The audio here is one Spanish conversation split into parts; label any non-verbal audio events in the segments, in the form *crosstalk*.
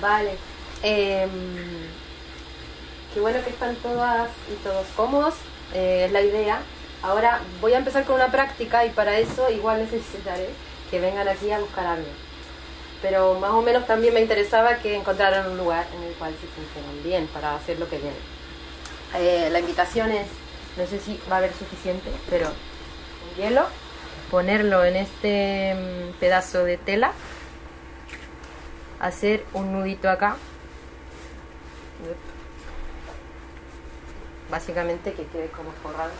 Vale. Em, qué bueno que están todas y todos cómodos, eh, es la idea. Ahora voy a empezar con una práctica y para eso igual necesitaré que vengan aquí a buscar algo. Pero más o menos también me interesaba que encontraran un lugar en el cual se sintieran bien para hacer lo que viene. Eh, la invitación es, no sé si va a haber suficiente, pero un hielo, ponerlo en este mm, pedazo de tela, hacer un nudito acá. Básicamente que quede como forrado.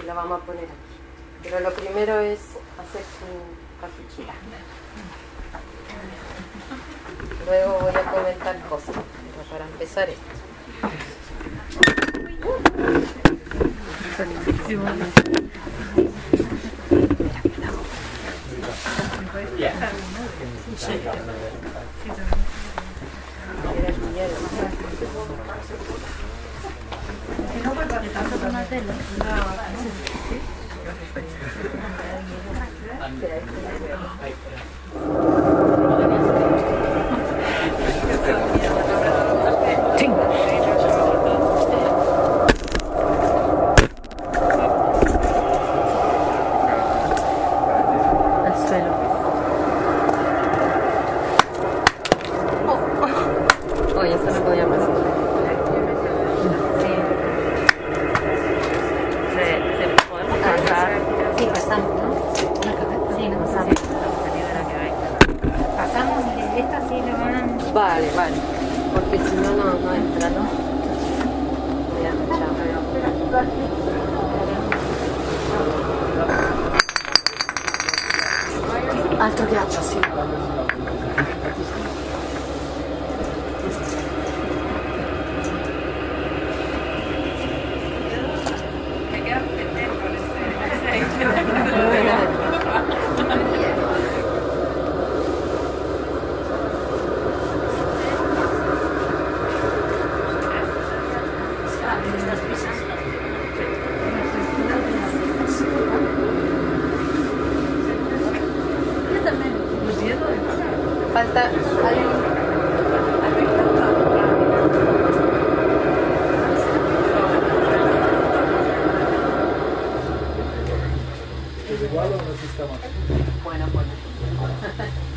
Y lo vamos a poner aquí. Pero lo primero es hacer un capuchita luego voy a comentar cosas pero para empezar esto al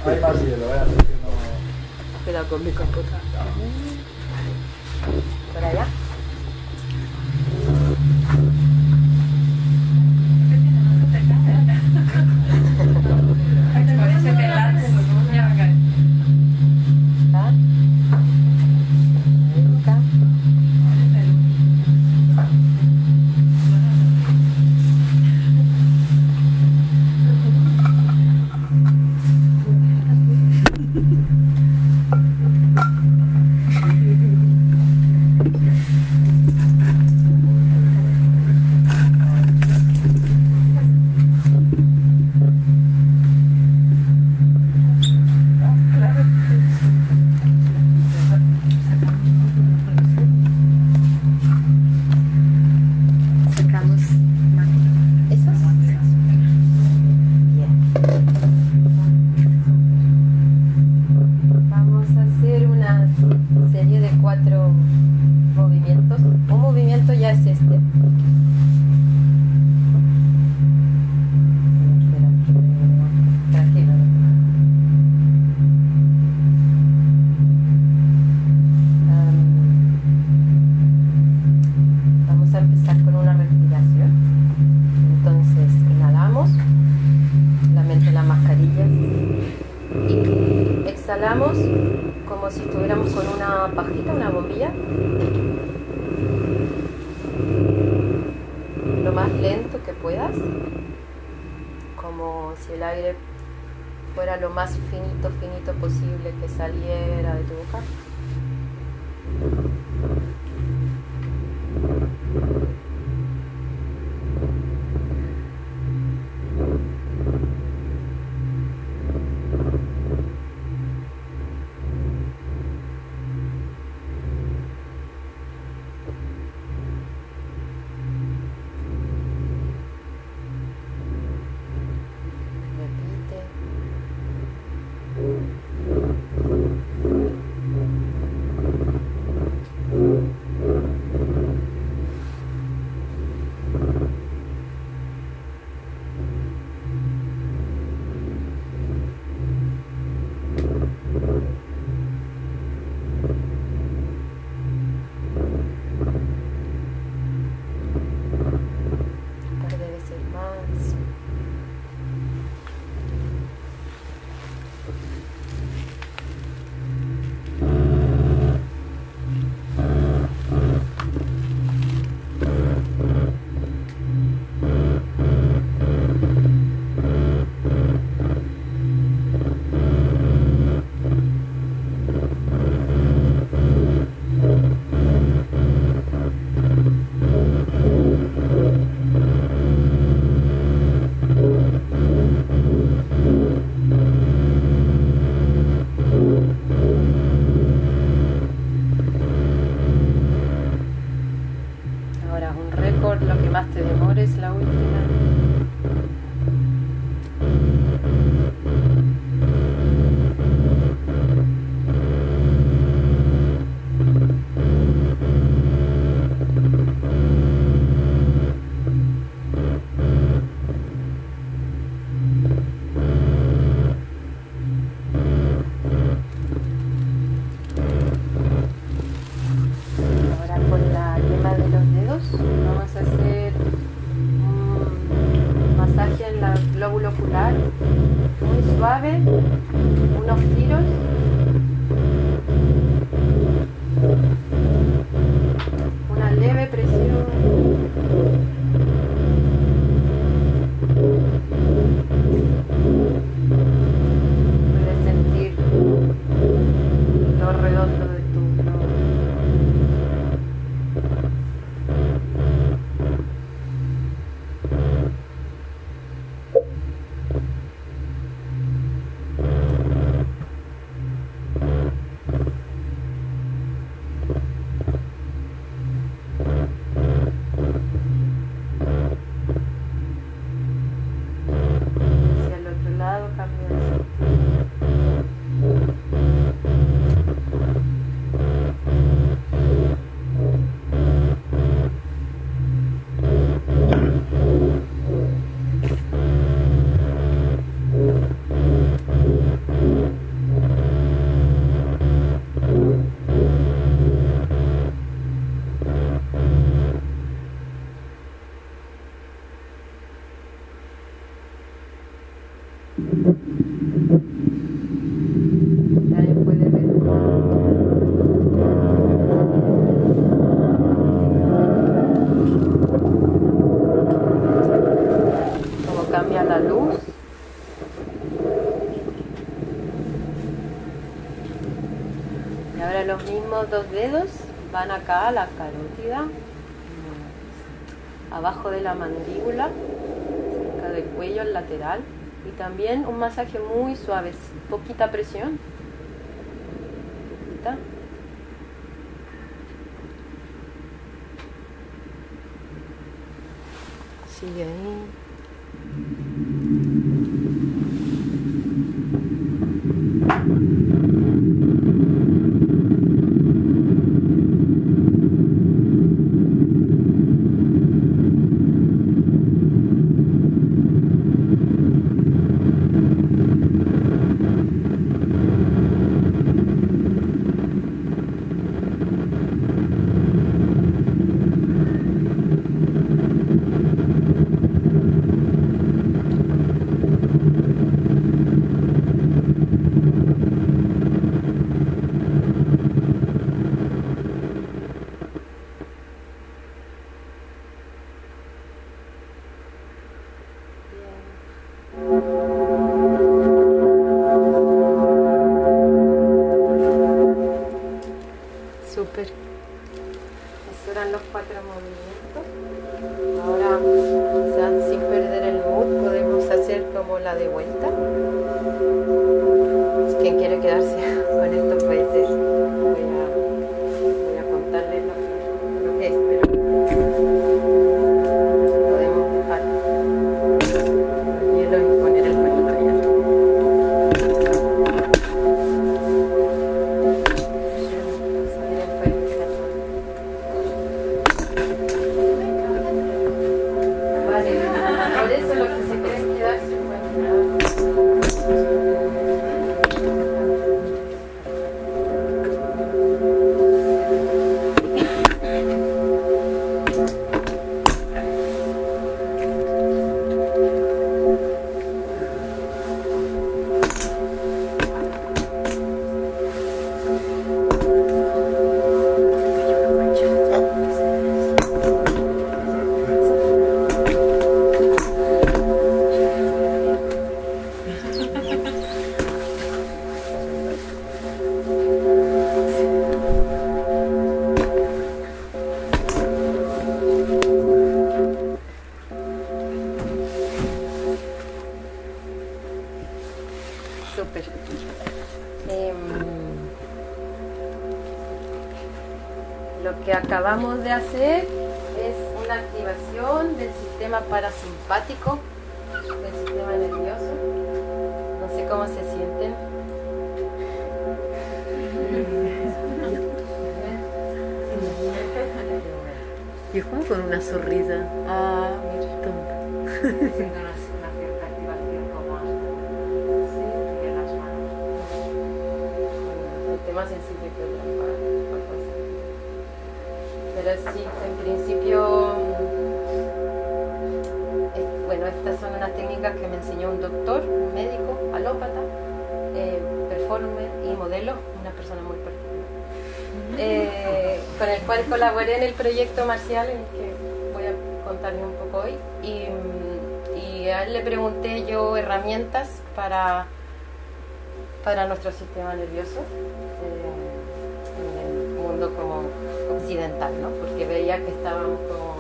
Más hielo, ¿eh? Así que no... Cuidado con mi computadora. ¿Por allá? Como si estuviéramos con una pajita, una bombilla. Lo más lento que puedas, como si el aire fuera lo más finito, finito posible que saliera of dos dedos van acá a la carótida, abajo de la mandíbula, cerca del cuello, al lateral. Y también un masaje muy suave, poquita presión. Poquita. Sigue ahí. Súper. Acabamos de hacer es una activación del sistema parasimpático, del sistema nervioso. No sé cómo se sienten. Y Juan con una sonrisa Ah, mira. tonta. Siento una, una cierta activación como hasta de las manos. el tema sensible que otra. Pero sí, en principio, mm, bueno, estas son unas técnicas que me enseñó un doctor, un médico, alópata, eh, performer y modelo, una persona muy particular, eh, con el cual colaboré en el proyecto marcial, en el que voy a contarles un poco hoy. Y, mm, a él le pregunté yo herramientas para para nuestro sistema nervioso. Eh, incidental, ¿no? Porque veía que estábamos con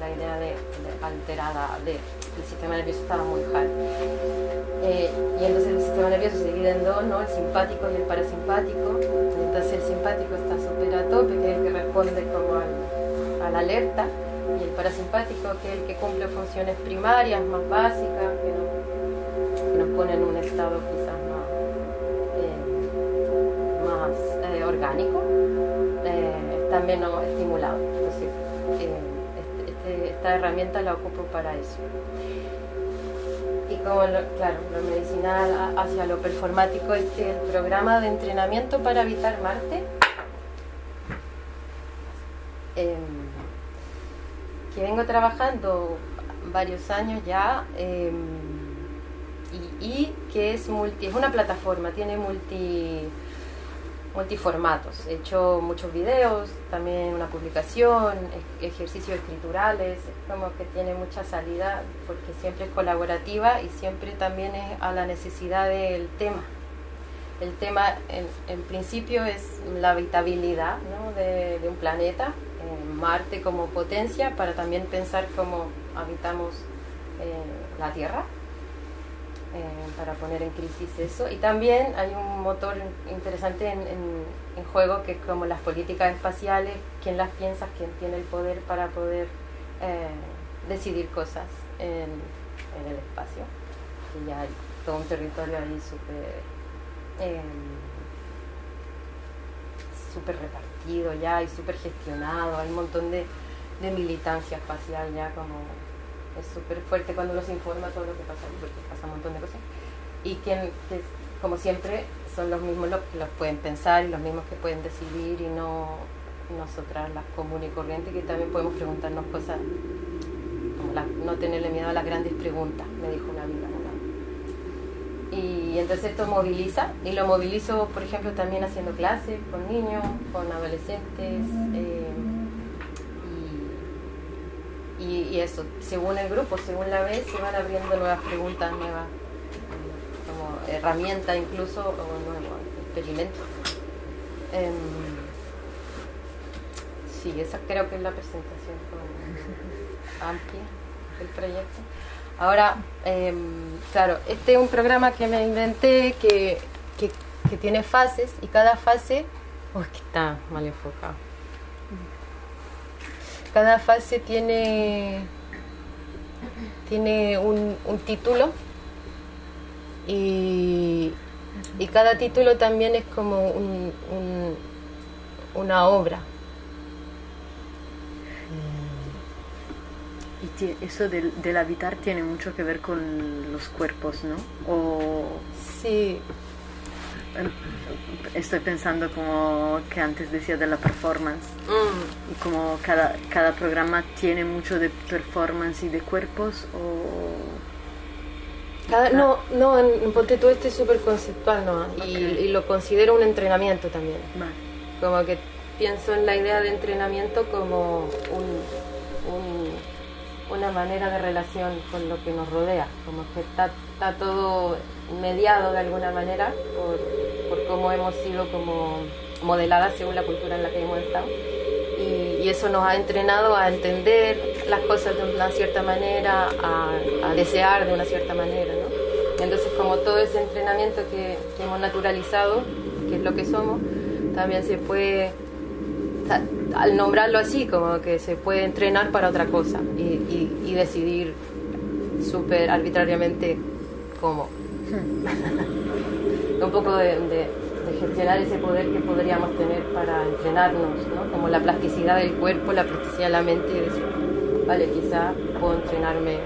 la idea de, alterada, de el sistema nervioso estaba muy high. Eh, y entonces el sistema nervioso se divide en dos, ¿no? El simpático y el parasimpático. Entonces el simpático está súper a tope, que es el que responde como al- a la alerta, y el parasimpático, que es el que cumple funciones primarias, más básicas, que, no- que nos pone en un estado quizás más, eh, eh, orgánico, está menos estimulado. Entonces, eh, este- este- esta herramienta la ocupo para eso. Y como, lo- claro, lo medicinal hacia lo performático, este el programa de entrenamiento para evitar Marte, em, que vengo trabajando varios años ya, em, y, y que es multi, es una plataforma, tiene multi multiformatos. He hecho muchos videos, también una publicación, ej- ejercicios escriturales, es como que tiene mucha salida porque siempre es colaborativa y siempre también es a la necesidad del tema. El tema en, principio es la habitabilidad de, un planeta, eh, Marte como potencia, para también pensar cómo habitamos eh, la Tierra para poner en crisis eso. Y también hay un motor interesante en, en- en juego que es como las políticas espaciales, quién las piensa, quién tiene el poder para poder eh, decidir cosas en, el espacio. Y ya hay todo un territorio ahí súper eh, súper repartido ya y súper gestionado, hay un montón de, de militancia espacial ya como es súper fuerte cuando uno se informa todo lo que pasa porque pasa un montón de cosas. Y quien, que, como siempre, son los mismos los que los pueden pensar los mismos que pueden decidir y no nosotras las comunes y corrientes que también podemos preguntarnos cosas, como no tenerle miedo a las grandes preguntas, me dijo una amiga. Y entonces esto moviliza, y lo movilizo, por ejemplo, también haciendo clases con niños, con adolescentes. eh, y, y eso, según el grupo, según la vez, se van abriendo nuevas preguntas, nuevas como herramientas incluso, o nuevos experimentos. Em, sí, esa creo que es la presentación amplia del proyecto. Ahora, em, claro, este es un programa que me inventé que, que, que tiene fases y cada fase... Uy, que está mal enfocado. Cada fase tiene, tiene un, un título y, y cada título también es como un- un- una obra. Y tie- eso del, del habitar tiene mucho que ver con los cuerpos, ¿no? O Sí, estoy pensando como que antes decía de la performance. Mm, y como cada, cada programa tiene mucho de performance y de cuerpos o Cada- no, no, en, Ponte tú este es súper conceptual, ¿no? Y, lo considero un entrenamiento también. Vale. Como que pienso en la idea de entrenamiento como un, un- una manera de relación con lo que nos rodea, como que está, está todo mediado de alguna manera por, por cómo hemos sido como modeladas según la cultura en la que hemos estado. Y, y eso nos ha entrenado a entender las cosas de una cierta manera, a, a desear de una cierta manera. ¿no? Entonces, como todo ese entrenamiento que, que hemos naturalizado, que es lo que somos, también se puede, al nombrarlo así, como que se puede entrenar para otra cosa y, y- y decidir súper arbitrariamente cómo. *laughs* Un poco de, de- de gestionar ese poder que podríamos tener para entrenarnos, ¿no? como la plasticidad del cuerpo, la plasticidad de la mente y decir, vale, quizá puedo entrenarme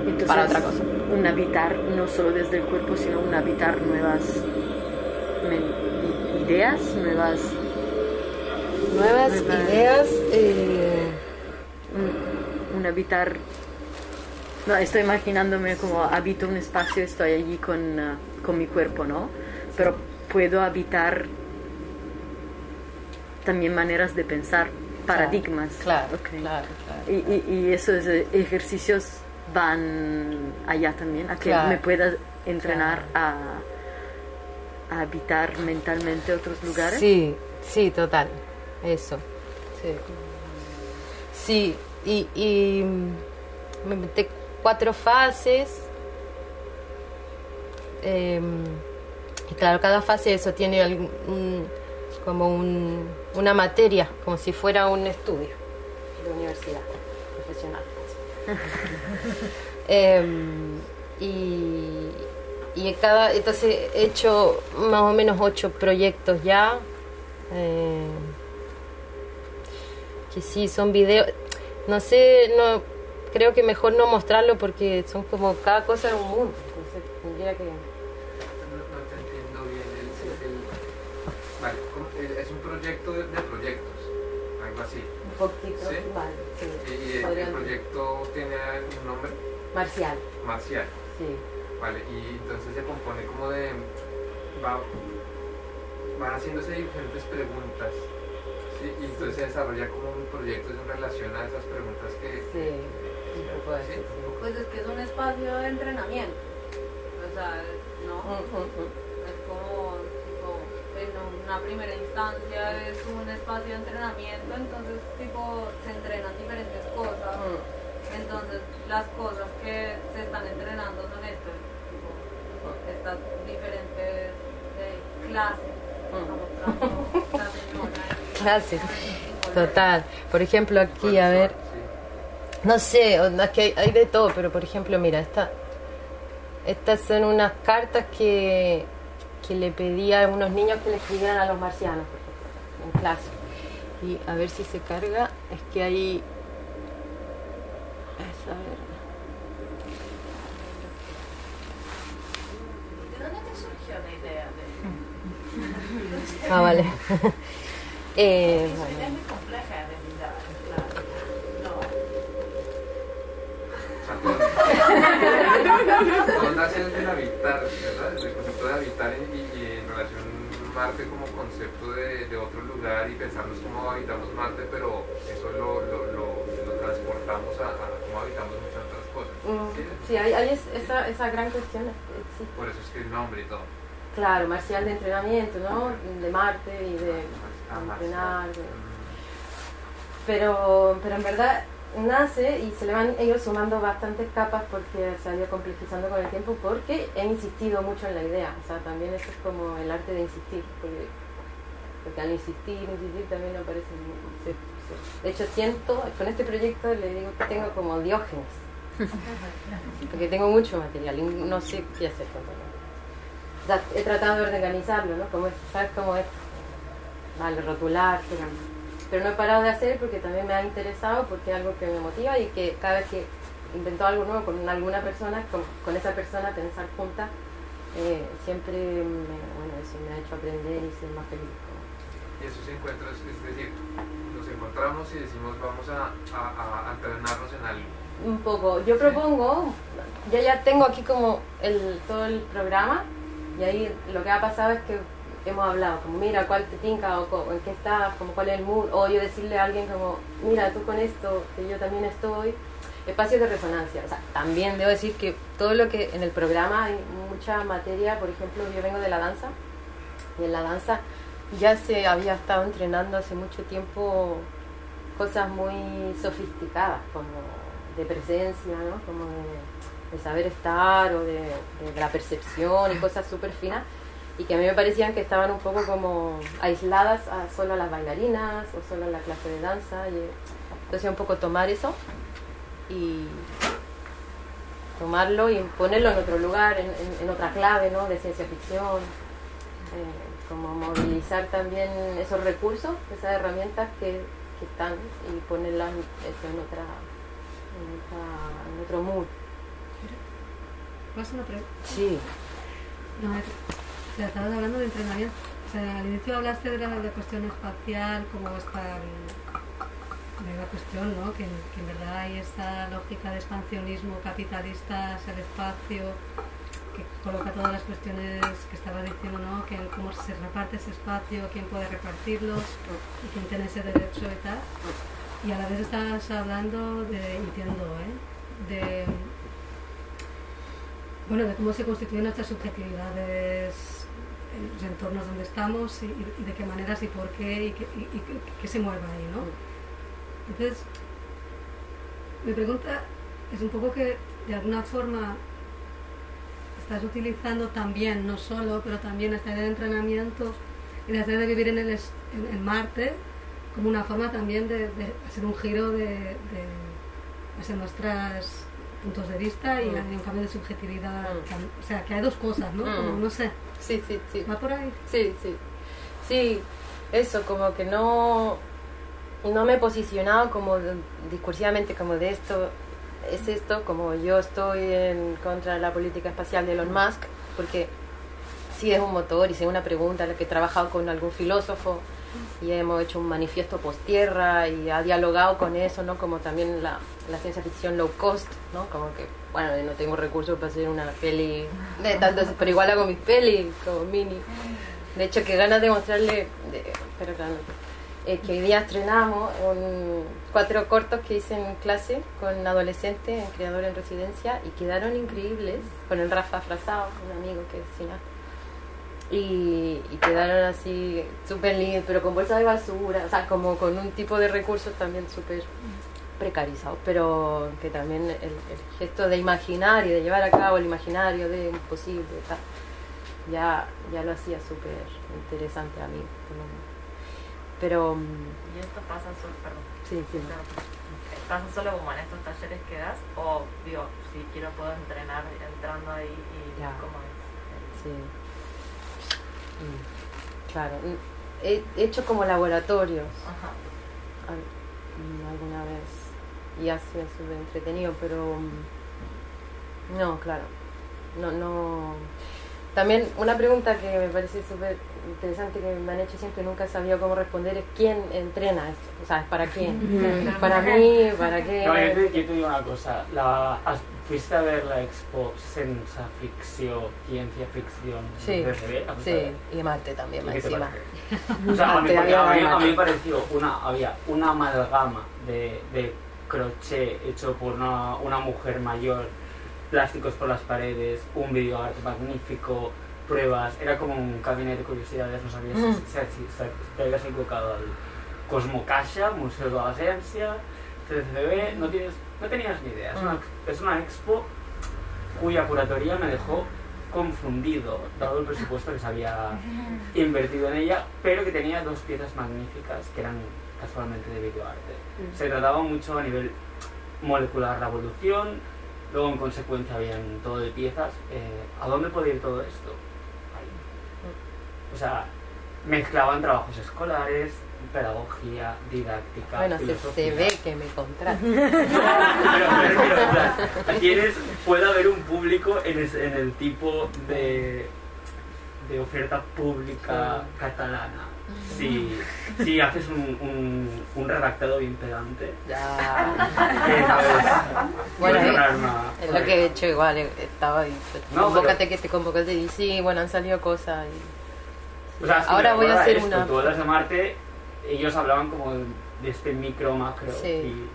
Entonces, para otra cosa. Un habitar no solo desde el cuerpo, sino un habitar nuevas ideas, nuevas Nuevas Nuevas- ideas. eh, un, un habitar. No, estoy imaginándome como habito un espacio, estoy allí con, ah, con mi cuerpo, ¿no? Pero puedo habitar también maneras de pensar, paradigmas. Claro, claro, claro. Y, y, y esos eh, ejercicios van allá también, a que Claro. me pueda entrenar a, a habitar mentalmente otros lugares. Sí, sí, total. Eso. Sí. Sí, y, y mm, me inventé cuatro fases. Eh, y claro, cada fase eso tiene algún- como un- una materia, como si fuera un estudio de universidad profesional. Em, y, y cada, entonces he hecho más o menos ocho proyectos ya. eh, que sí, son videos. No sé, no creo que mejor no mostrarlo porque son como cada cosa es un mundo. Entonces tendría que. No, te entiendo bien. Vale, es un proyecto de proyectos, algo así. Poquito. ¿Sí? Sí. Y, y el, proyecto tiene un nombre Marcial, marcial. sí. Vale, y entonces se compone como de. Va, van haciéndose diferentes preguntas. ¿sí? Y entonces se desarrolla como un proyecto en relación a esas preguntas que. Sí, un poco de eso. Pues es que es un espacio de entrenamiento. O sea, no. Mm, mm, mm. Es como, en una primera instancia es un espacio de entrenamiento, entonces, tipo, se entrenan diferentes cosas. Mm. Entonces, las cosas que se están entrenando son estas, tipo, estas diferentes eh, clases. Como trabajo, la señora y- Clases, total. Por ejemplo, aquí, ¿cuáles a ver. No sé, es que hay, hay de todo, pero por ejemplo, mira, esta, estas son unas cartas que, que le pedí a unos niños que le escribieran a los marcianos, por ejemplo, en clase. Y a ver si se carga, es que hay... Es, a ver. ¿De dónde te surgió la idea de Ah, vale. *laughs* eh, Es bueno. muy compleja de realidad, claro. No. *laughs* Desde el habitar, ¿verdad? El concepto de habitar y, en relación Marte como concepto de, de otro lugar y pensarnos cómo habitamos Marte, pero eso lo, lo, lo, lo transportamos a, a cómo habitamos muchas otras cosas. Mm, ¿sí? Sí, hay, hay es- esa, esa gran cuestión. sí. Por eso es que el nombre y todo. Claro, marcial de entrenamiento, ¿no? De Marte y de Ah, entrenar. De- pero, pero en verdad nace y se le van ellos sumando bastantes capas porque se ha ido complejizando con el tiempo porque he insistido mucho en la idea. O sea, también eso es como el arte de insistir, porque, porque al insistir, insistir también aparece. se- se- de hecho, siento, con este proyecto le digo que tengo como diógenes, porque tengo mucho material y no sé qué hacer con todo. O sea, he tratado de organizarlo, ¿no? Como es, ¿Sabes cómo es? Vale, rotular, pero, pero no he parado de hacer porque también me ha interesado, porque es algo que me motiva y que cada vez que invento algo nuevo con alguna persona, con, con esa persona pensar juntas, eh, siempre me, bueno, eso me ha hecho aprender y ser más feliz. Y esos encuentros, es decir, nos encontramos y decimos vamos a, a, a entrenarnos en algo. Un poco, yo propongo, yo ya tengo aquí como el, todo el programa y ahí lo que ha pasado es que hemos hablado, como mira cuál te tinca o, en qué estás, como cuál es el mood, o yo decirle a alguien como mira tú con esto, que yo también estoy, espacios de resonancia. O sea, también debo decir que todo lo que en el programa hay mucha materia, por ejemplo, yo vengo de la danza y en la danza ya se había estado entrenando hace mucho tiempo cosas muy sofisticadas, como de presencia, ¿no? como de, de saber estar o de, de la percepción y cosas súper finas, y que a mí me parecían que estaban un poco como aisladas a solo a las bailarinas o solo a la clase de danza. Y, entonces un poco tomar eso y tomarlo y ponerlo en otro lugar, en, en- en otra clave ¿no? de ciencia ficción, eh, como movilizar también esos recursos, esas herramientas que, que están y ponerlas eso, en, otra, en, otra- en otro mood. ¿Puedo hacer una pregunta? Sí, No, estabas hablando de entrenamiento. O sea, al inicio hablaste de la, cuestión espacial, como esta de la cuestión, ¿no? Que, en verdad hay esta lógica de expansionismo capitalista hacia el espacio, que coloca todas las cuestiones que estaba diciendo, ¿no? Que cómo se reparte ese espacio, quién puede repartirlo y quién tiene ese derecho y tal. Y a la vez estás hablando de, entiendo, ¿eh? De, bueno, de cómo se constituyen nuestras subjetividades en los entornos donde estamos y, y de qué maneras y por qué y qué, y- y qué- qué se mueve ahí, ¿no? Entonces, mi pregunta es un poco que de alguna forma estás utilizando también, no solo, pero también esta idea de entrenamiento y la idea de vivir en, el, es- en, en Marte como una forma también de, de hacer un giro de, de hacia nuestros puntos de vista y Mm. un cambio de subjetividad. Mm. O sea, que hay dos cosas, ¿no? Mm. Como, no sé, Sí, sí, sí. va por ahí. Sí, sí. Sí, eso, como que no, no me he posicionado como discursivamente como de esto, es esto, como yo estoy en contra de la política espacial de Elon Musk, porque sí es un motor es una pregunta la que he trabajado con algún filósofo y hemos hecho un manifiesto post-tierra y ha dialogado con eso, ¿no? Como también la, ciencia ficción low cost, ¿no? Como que, bueno, no tengo recursos para hacer una peli de tantos, pero igual hago mis pelis como mini. De hecho, que ganas de mostrarle, de- pero claro. Eh, que hoy día estrenamos un- cuatro cortos que hice en clase con adolescentes, en creador en residencia, y quedaron increíbles, con el Rafa Frazao, un amigo que es cineasta. Y, y quedaron así súper lindos, pero con bolsas de basura, o sea, como con un tipo de recursos también súper precarizados, pero que también el, el gesto de imaginar y de llevar a cabo el imaginario de un posible tal, ya, ya lo hacía súper interesante a mí. por lo menos. Pero mm, Y esto pasa solo, perdón, sí, sí. pasa solo como en estos talleres que das o digo, si quiero puedo entrenar entrando ahí y Ya. cómo es. Sí. Claro. He hecho como laboratorios Ajá. mm, alguna vez y ha sido súper entretenido, pero mm, no, claro. No, no. También una pregunta que me parece súper interesante que me han hecho siempre y nunca he sabido cómo responder es quién entrena esto, o sea, ¿para quién? *laughs* ¿Para mí? ¿Para qué? No, yo te, yo te digo una cosa. La, ¿Fuiste a ver la expo Sensa Ficción, Ciencia Ficción Sí, sí, y Marte también, ¿Y más encima. *laughs* O sea, a mí, me pareció una, había una amalgama de, de crochet hecho por una, una mujer mayor, plásticos por las paredes, un videoarte magnífico, pruebas, era como un gabinete de curiosidades, no sabías Mm. si, si- si- si te habías equivocado al Cosmocaixa, Museo de la Ciencia, CCCB, no, tienes, no tenías ni idea. Es una, es una expo cuya curatoría me dejó confundido, dado el presupuesto que se había *laughs* invertido en ella, pero que tenía dos piezas magníficas que eran casualmente de videoarte. Mm. Se trataba mucho a nivel molecular la evolución, luego en consecuencia habían todo de piezas. Eh, ¿A dónde puede ir todo esto? Ahí. O sea, mezclaban trabajos escolares, pedagogía, didáctica, Bueno, se, filosofía. se ve que me contrata. *laughs* Pero, pero, pero, o sea, quieres, puede haber un público en, es- en el tipo de, de oferta pública catalana. Si, si haces un, un, un redactado bien pedante, Ya. entonces Bueno, puedes eh, ganar una- Es lo que he hecho igual, eh, estaba ahí. No, convócate que te convocaste y sí, bueno, han salido cosas. Y... O sea, es que Ahora voy a hacer esto, una- Tú hablas de Marte, ellos hablaban como de este micro, macro, Sí. y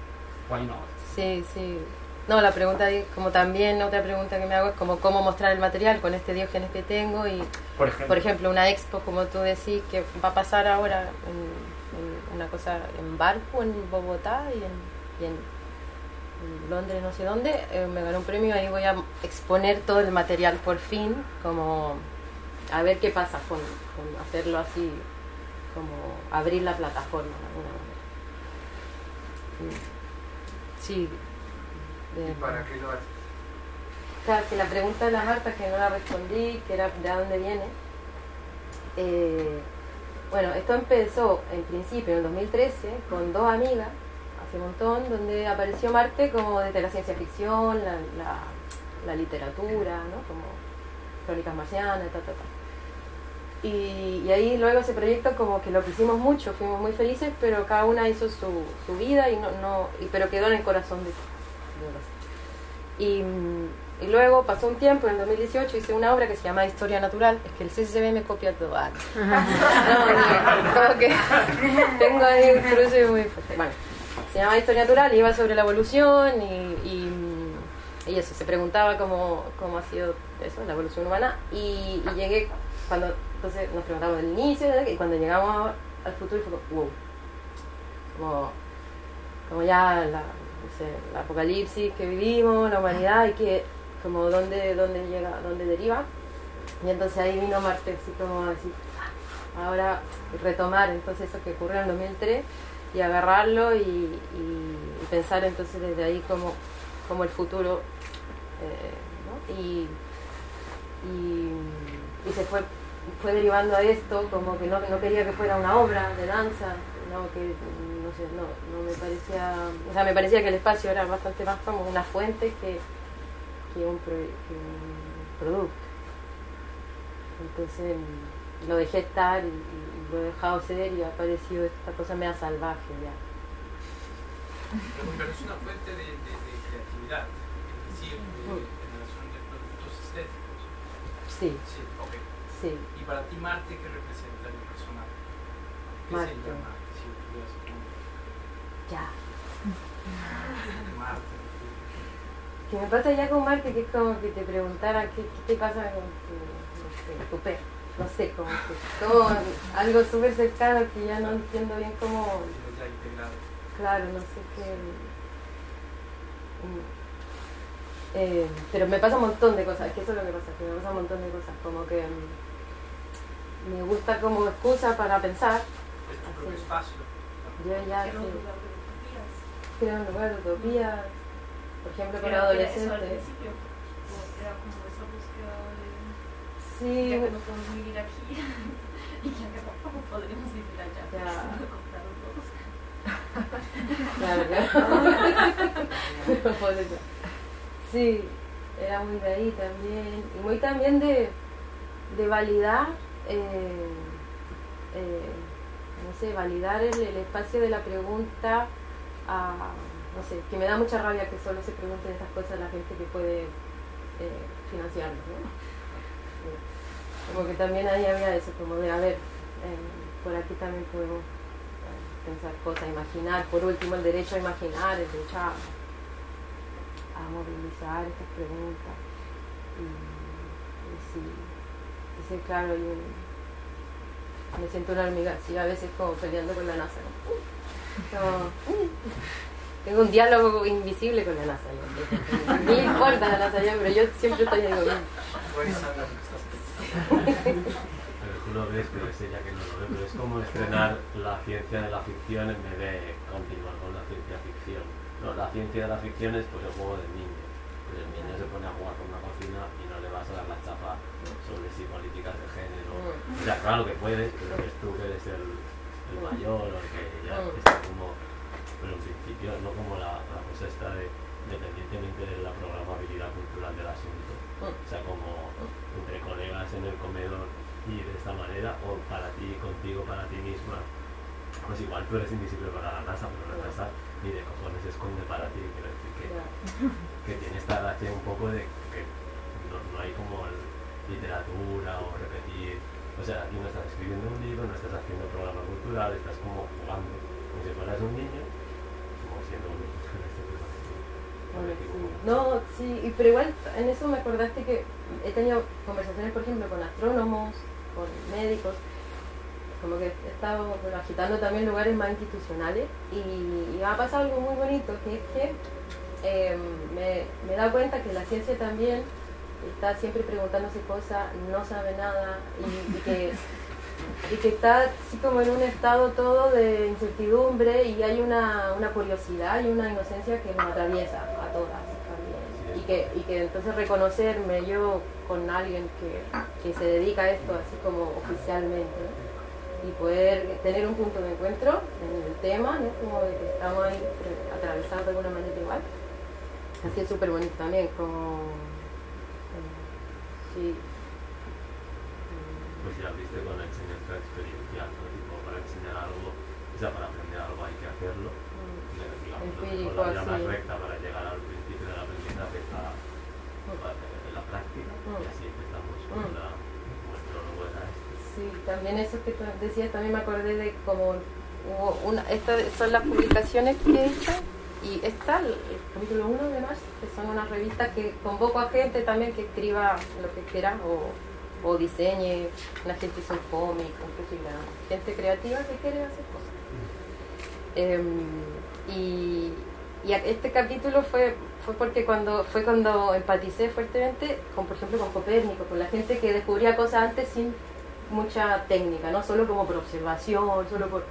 why not? Sí, sí. No, la pregunta, como también otra pregunta que me hago es como cómo mostrar el material con este diógenes que tengo y, Por ejemplo, por ejemplo, una expo, como tú decís, que va a pasar ahora en, en una cosa en Barco, en Bogotá y en, y en- en Londres, no sé dónde, eh, me ganó un premio, ahí voy a exponer todo el material por fin, como a ver qué pasa con, con hacerlo así, como abrir la plataforma de alguna manera. Sí. ¿Y para qué lo haces? Claro, que la pregunta de la Marta que no la respondí, que era de dónde viene. Eh, bueno, esto empezó en principio en el 2013 con dos amigas, hace un montón, donde apareció Marte como desde la ciencia ficción, la, la, la literatura, ¿no? Como crónicas marcianas, ta, ta, ta. Y, y ahí luego ese proyecto como que lo quisimos mucho, fuimos muy felices, pero cada una hizo su, su vida, y no, no, y, pero quedó en el corazón de, de las- y, y luego pasó un tiempo, en el 2018 hice una obra que se llama Historia Natural. Es que el CCCB me copia todo. Ah, no, no, como que tengo ahí un cruce muy fuerte. Bueno, se llama Historia Natural y iba sobre la evolución y, y, y eso, se preguntaba cómo, cómo ha sido eso, la evolución humana. Y, y llegué, cuando entonces nos preguntamos el inicio y cuando llegamos al futuro fue como, wow, como, como ya la, apocalipsis que vivimos, la humanidad y que como dónde, dónde llega, dónde deriva. Y entonces ahí vino Marte así como decir, "Ah, ahora retomar entonces eso que ocurrió en 2003 y agarrarlo y, pensar entonces desde ahí como, como el futuro. eh, y, y se fue, fue derivando a esto, como que no, no quería que fuera una obra de danza, no, que no sé, no, no me parecía, o sea, me parecía que el espacio era bastante más como una fuente que, que, un, pro- que un producto. Entonces lo dejé estar y, y lo he dejado ser y ha aparecido esta cosa media salvaje ya. Pero, es una fuente de, de- de creatividad, es decir, de generación de productos estéticos. Sí, Sí, ok. sí. Para ti, Marte, ¿qué representa el personaje? ¿Qué Marte. se llama? Si tuvieras un Ya. Marte. Que me pasa ya con Marte que es como que te preguntara qué, qué te pasa con tu, sé, tu perro. No sé, como que todo algo súper cercano que ya no entiendo bien cómo, Tienes ya integrado. claro, no sé qué. mm, eh, pero me pasa un montón de cosas, que eso es lo que pasa, que me pasa un montón de cosas, como que mm, me gusta como excusa para pensar, Es tu propio espacio. yo ya Quiero sí, un lugar de utopías. creo en lugar de utopías, por ejemplo al adolescentes. Era como esa búsqueda de Sí, ya que no podemos vivir aquí *laughs* y ya que tampoco podríamos vivir allá. Ya. Claro, *laughs* claro. *laughs* Sí, era muy de ahí también. Y muy también de, de validar, eh, eh, no sé, validar el, espacio de la pregunta a, no sé, que me da mucha rabia que solo se pregunten estas cosas la gente que puede eh, financiarlo, ¿no? Sí. Como que también ahí había eso, como de, a ver, eh, por aquí también podemos eh, pensar cosas, imaginar, por último el derecho a imaginar, el derecho a, a movilizar estas preguntas. Y, y sí, sí, claro, un- me siento una hormiga, sí, a veces como peleando con la NASA. ¿no? Como, tengo un diálogo invisible con la NASA. yo. Ni importa la NASA, yo, pero yo siempre estoy ahí pensando. Pero tú lo ves, pero es ella que no lo ve. Pero es como estrenar la ciencia de la ficción en vez de continuar con la ciencia ficción. No, la ciencia de la ficción es pues el juego del niño. El niño se pone a jugar con una cocina y no le vas a dar la chapa sobre si políticas de género. O sea, claro que puedes, pero eres tú que eres el, el mayor o el que ya está como... Pero en principio no como la, la cosa está de, independientemente de la programabilidad cultural del asunto. O sea, como entre colegas en el comedor y de esta manera, o para ti, contigo, para ti misma, pues igual tú eres invisible para la NASA, pero la NASA ni de cojones se esconde para ti. Quiero decir que. *laughs* que tiene esta gracia un poco de que no, no hay como literatura o repetir. O sea, aquí no estás escribiendo un libro, no estás haciendo programa cultural, estás como jugando, como si fueras un niño, como siendo un niño *laughs* este equivoco. No, sí, pero igual en eso me acordaste que he tenido conversaciones, por ejemplo, con astrónomos, con médicos, como que he estado bueno, agitando también lugares más institucionales y, y ha pasado algo muy bonito, que es que eh, me, me dado cuenta que la ciencia también está siempre preguntándose cosas, no sabe nada y, y que, *laughs* y que está así como en un estado todo de incertidumbre y hay una, una curiosidad y una inocencia que nos atraviesa a todas también. Y que, y que entonces reconocerme yo con alguien que, que se dedica a esto así como oficialmente ¿no? y poder tener un punto de encuentro en el tema, ¿no? como de que estamos ahí eh, atravesados de alguna manera igual. Así es súper bonito también, como... sí. Pues ya viste con la enseñanza experiencial, ¿no? Tipo, para enseñar algo, o sea, para aprender algo hay que hacerlo. Mm, Digamos, la más recta para llegar al principio del aprendizaje es la, la- la práctica, y así empezamos con Mm. la, nuestro nuevo era este. Sí, también eso que tú decías, también me acordé de como hubo una, estas son las publicaciones que he hecho y esta, el, capítulo 1 de Mars, que son unas revistas que convoco a gente también que escriba lo que quiera o, o diseñe, la gente hizo un cómic, incluso la gente creativa que quiere hacer cosas. Em, y, y este capítulo fue, fue porque cuando fue cuando empaticé fuertemente con, por ejemplo, con Copérnico, con la gente que descubría cosas antes sin mucha técnica, no solo como por observación, solo por...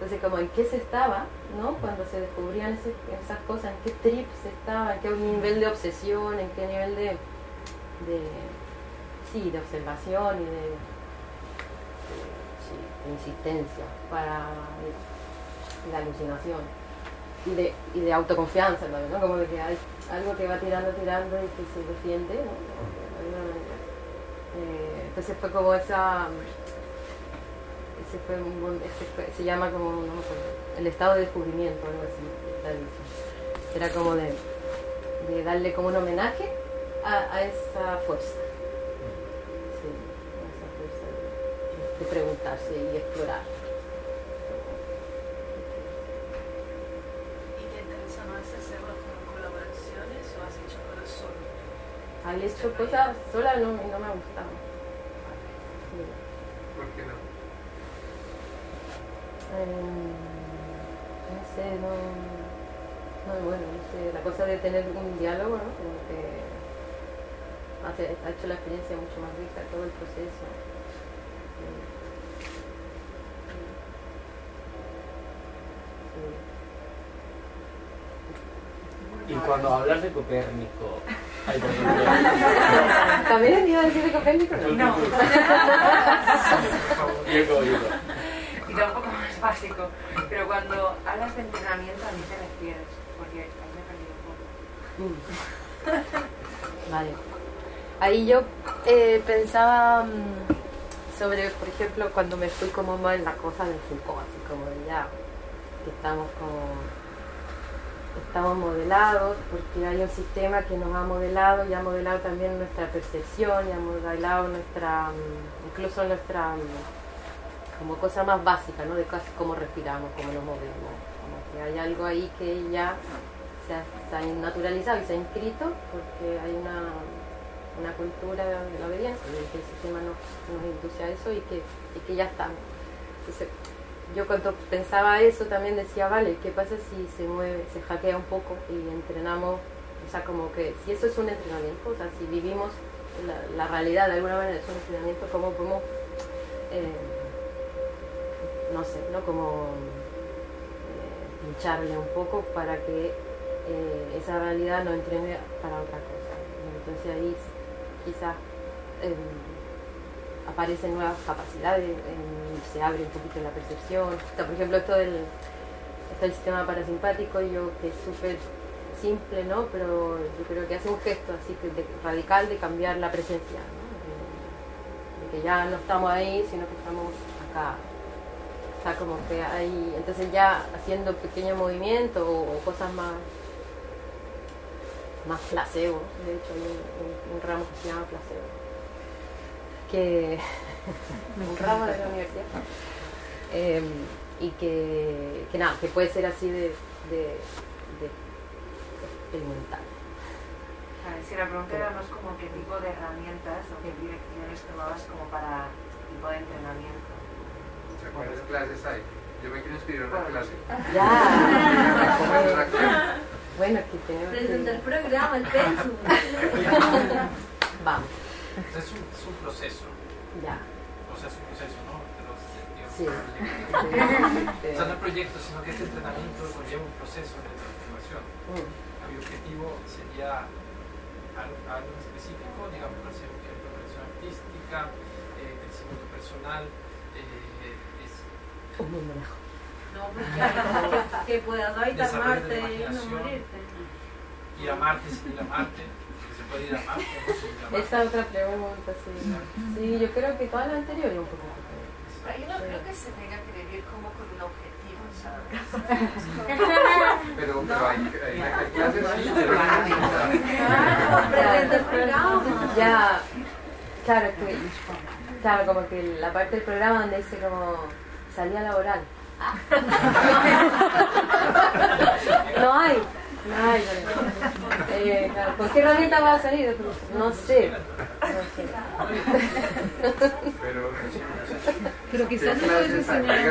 Entonces, como en qué se estaba, ¿no? Cuando se descubrían esas cosas, en qué trip se estaba, en qué nivel de obsesión, en qué nivel de, sí, de observación y de, de- insistencia para la alucinación y de, y de autoconfianza también, ¿no? Como de que hay algo que va tirando, tirando y que se defiende, ¿no? Eh, entonces fue como esa ese fue un buen- ese fue- se llama como no me acuerdo, el estado de descubrimiento algo así era como de, de darle como un homenaje a, a esa fuerza sí, a esa fuerza de, de preguntarse y explorar ¿Y te interesa más hacerlo con colaboraciones o has hecho cosas solo? Al hecho cosas sola no, no me ha gustado Sí. ¿Por qué no? Em, no sé, no, no, bueno, no sé, la cosa de tener un diálogo, ¿no? Como que hace- ha hecho la experiencia mucho más rica, todo el proceso. Y cuando hablas de Copérnico. Ay. ¿También iba a decir de Copérnico? No. Llego, *laughs* llego. Y da básico. Pero cuando hablas de entrenamiento, ¿a qué te refieres? Porque ahí me he perdido un poco. Mm. Vale. Ahí yo eh, pensaba mm, sobre, por ejemplo, cuando me fui como más en la cosa del Foucault, así como ya, que estamos como estamos modelados porque hay un sistema que nos ha modelado y ha modelado también nuestra percepción y ha modelado nuestra mm, incluso nuestra como cosa más básica ¿no? de casi cómo respiramos cómo nos movemos como que hay algo ahí que ya se ha, naturalizado y se ha inscrito porque hay una, una cultura de la obediencia y que el sistema nos, nos induce a eso y que, y que ya estamos entonces yo cuando pensaba eso también decía, vale, ¿qué pasa si se mueve, se hackea un poco y entrenamos? O sea, como que si eso es un entrenamiento, o sea, si vivimos la, la realidad de alguna manera es un entrenamiento, ¿cómo podemos, eh, no sé, ¿no? Como eh, pincharle un poco para que eh, esa realidad nos entrene para otra cosa? Entonces ahí quizás... em, aparecen nuevas capacidades, em, se abre un poquito la percepción. Por ejemplo, esto del sistema parasimpático, yo que es súper simple, ¿no? Pero yo creo que hace un gesto así que de- radical de cambiar la presencia, ¿no? De que ya no estamos ahí, sino que estamos acá. O sea, como que hay, entonces ya haciendo pequeños movimientos o, o cosas más más placebo, de hecho hay un, un- un ramo que se llama placebo que *laughs* un ramo de la universidad Eh, y que, que nada, que puede ser así de, de, de experimental. A ver, si la pregunta era más como qué tipo de herramientas o qué direcciones tomabas como para tipo de entrenamiento. ¿Cuántas clases hay? Yo me quiero inscribir en una clase. *laughs* Ya. ¿Cómo es la acción? Bueno, que tenemos Presenta el que... programa, el *laughs* pensum. Vamos, es un, es un proceso. ya. O sea, es un proceso, ¿no? De los, digamos, *laughs* Sí. O sea, no proyectos, sino que este entrenamiento conlleva un proceso de transformación. Mm. Mi objetivo sería algo, específico, digamos, por ejemplo, preparación artística, eh, crecimiento personal. Eh, Un mundo mejor. No, porque que, que puedas habitar Marte y no morirte. ir a Marte sin ir a Marte, que se puede ir a Marte o no sin ir a Marte. Esa otra pregunta, sí. Sí, yo creo que todas las anteriores un poco. Pero yo no creo que se tenga que vivir como con un objetivo, ¿sabes? Pero, pero hay, hay, hay clases. Ya, claro, que, claro, como que la parte del programa donde dice como salida laboral. No hay, no hay. Eh, claro, ¿Con qué herramienta va a salir? No sé, no sé. Pero, Pero quizás ¿qué no puedes clases enseñar.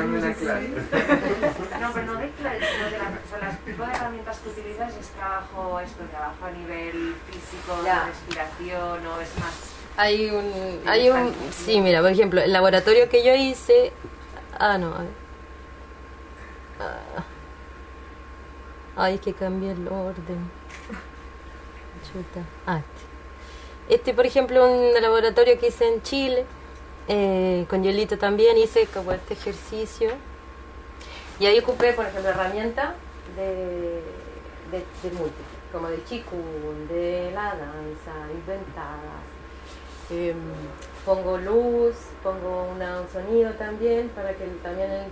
No, pero no de clase, sino de la, o sea, el tipo de herramientas que utilizas es trabajo, esto, trabajo a nivel físico, Ya. de respiración, o es más... Hay un, hay un, sí, mira, por ejemplo, el laboratorio que yo hice, ah, no, a ver. Ah. Ay, que cambié el orden. Chuta. Ah, este. Este, por ejemplo, un laboratorio que hice en Chile, eh, con Yolito también, hice como este ejercicio. Y ahí ocupé, por ejemplo, herramientas de, de, de múltiples, como de Qigong, de la danza, inventadas. Em, pongo luz, pongo un sonido también para que también el,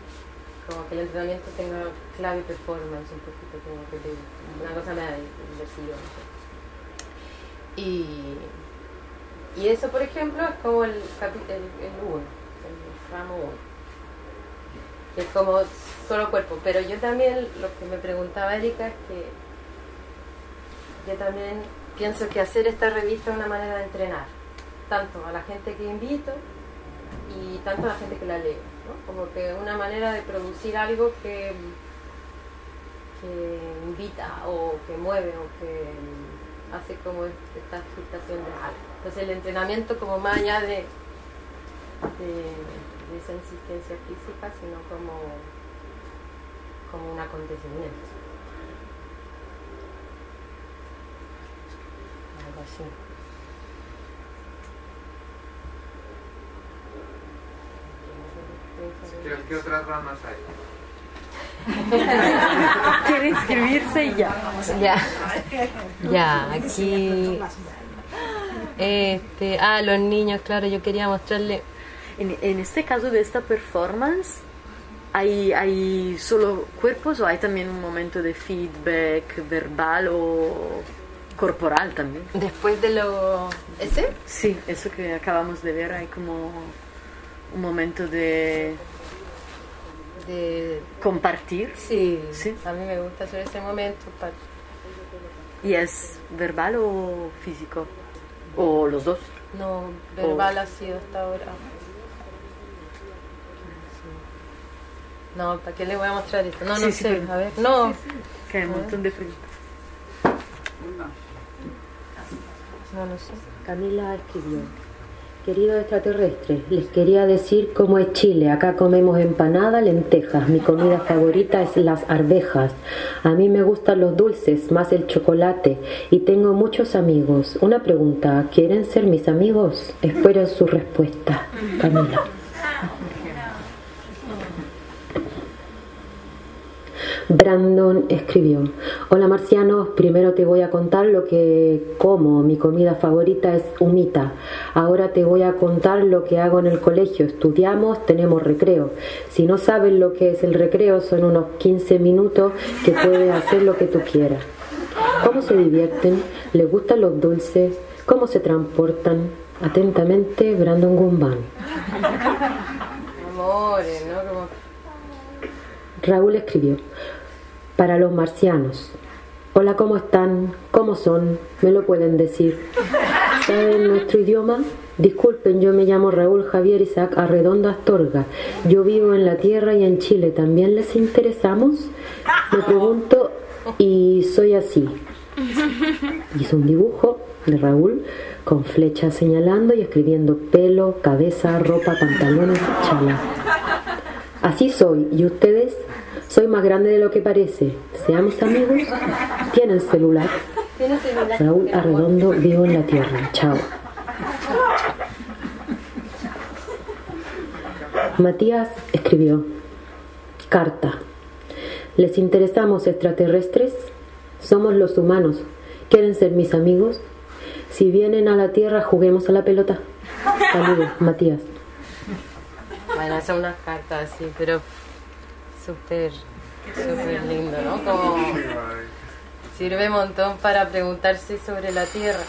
como que el entrenamiento tenga clave performance un poquito, como que te- una cosa más inversiva. Y, y eso, por ejemplo, es como el, capi- el, uno, el ramo uno, que es como solo cuerpo. Pero yo también, lo que me preguntaba Erika es que yo también pienso que hacer esta revista es una manera de entrenar, tanto a la gente que invito y tanto a la gente que la lee. Como que una manera de producir algo que, invita o que mueve o que hace como esta agitación de algo. Entonces el entrenamiento como más allá de, de, de esa insistencia física, sino como, como un acontecimiento. Algo así. ¿Qué, qué otras ramas hay? *laughs* Quiere inscribirse y ya. Ya. *laughs* Ya, aquí. Este, ah, los niños, claro, yo quería mostrarle. En, en este caso de esta performance, ¿hay, ¿hay solo cuerpos o hay también un momento de feedback verbal o corporal también? Después de lo... ¿Ese? Sí, eso que acabamos de ver, hay como un momento de de compartir. Sí, Sí. a mí me gusta hacer ese momento. ¿Y es verbal o físico? ¿O los dos? No, verbal ha sido hasta ahora. No, ¿para qué le voy a mostrar esto? No, no Sí, sé, pero- a ver. No. Que hay un montón de preguntas. No, no sé. Camila escribió. Queridos extraterrestres, les quería decir cómo es Chile. Acá comemos empanada, lentejas. Mi comida favorita es las arvejas. A mí me gustan los dulces, más el chocolate. Y tengo muchos amigos. Una pregunta, ¿quieren ser mis amigos? Espero su respuesta. Camila. Brandon escribió, hola marcianos, primero te voy a contar lo que como, mi comida favorita es humita, ahora te voy a contar lo que hago en el colegio, estudiamos, tenemos recreo, si no sabes lo que es el recreo son unos 15 minutos que puedes hacer lo que tú quieras. ¿Cómo se divierten? ¿Les gustan los dulces? ¿Cómo se transportan? Atentamente, Brandon Guzmán. Amores, ¿no? Como... Raúl escribió, para los marcianos. Hola, ¿cómo están? ¿Cómo son? ¿Me lo pueden decir? ¿Saben nuestro idioma? Disculpen, yo me llamo Raúl Javier Isaac Arredondo Astorga. Yo vivo en la Tierra y en Chile. ¿También les interesamos? Me pregunto y soy así. Hizo un dibujo de Raúl con flechas señalando y escribiendo pelo, cabeza, ropa, pantalones, chala. Así soy. ¿Y ustedes? Soy más grande de lo que parece. Seamos amigos. ¿Tienen celular? Raúl Arredondo, vivo en la Tierra. Chao. Matías escribió, carta. ¿Les interesamos extraterrestres? Somos los humanos. ¿Quieren ser mis amigos? Si vienen a la Tierra, juguemos a la pelota. Saludos, Matías. Bueno, son unas cartas así, pero súper, súper lindo, ¿no? Como sirve un montón para preguntarse sobre la Tierra.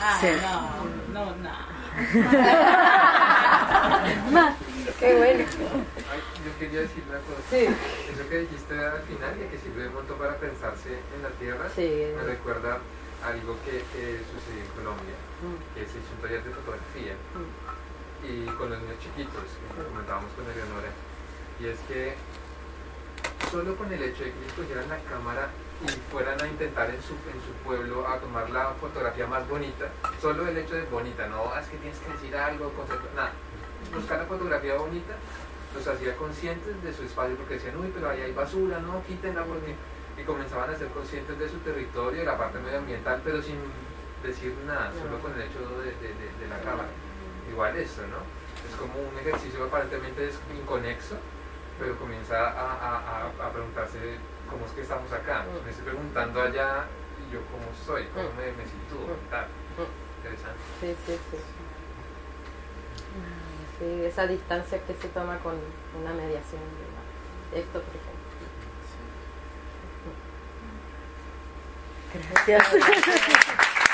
Ah, Sí. no, no, no. *laughs* Qué bueno. Ay, yo quería decir una cosa. Sí. Eso que dijiste al final, de que sirve un montón para pensarse en la Tierra, Sí. me recuerda algo que, que sucedió en Colombia, Mm. que se hizo un taller de fotografía y con los niños chiquitos, que comentábamos con Eleonora, y es que solo con el hecho de que ellos cogieran la cámara y fueran a intentar en su, en su pueblo a tomar la fotografía más bonita, solo el hecho de bonita, no "Ah, es que tienes que decir algo, concepto- nada, buscar la fotografía bonita los hacía conscientes de su espacio porque decían, uy, pero ahí hay basura, no, quítenla porque... Y comenzaban a ser conscientes de su territorio, de la parte medioambiental, pero sin decir nada, solo con el hecho de, de- de- de la cámara. Igual eso, ¿no? Es como un ejercicio aparentemente inconexo, pero comienza a, a- a- a preguntarse cómo es que estamos acá. Me estoy preguntando allá y yo cómo soy, cómo me, me sitúo, tal. Interesante. Sí, sí, sí. Sí, esa distancia que se toma con una mediación. de Esto, por ejemplo. Gracias. *laughs*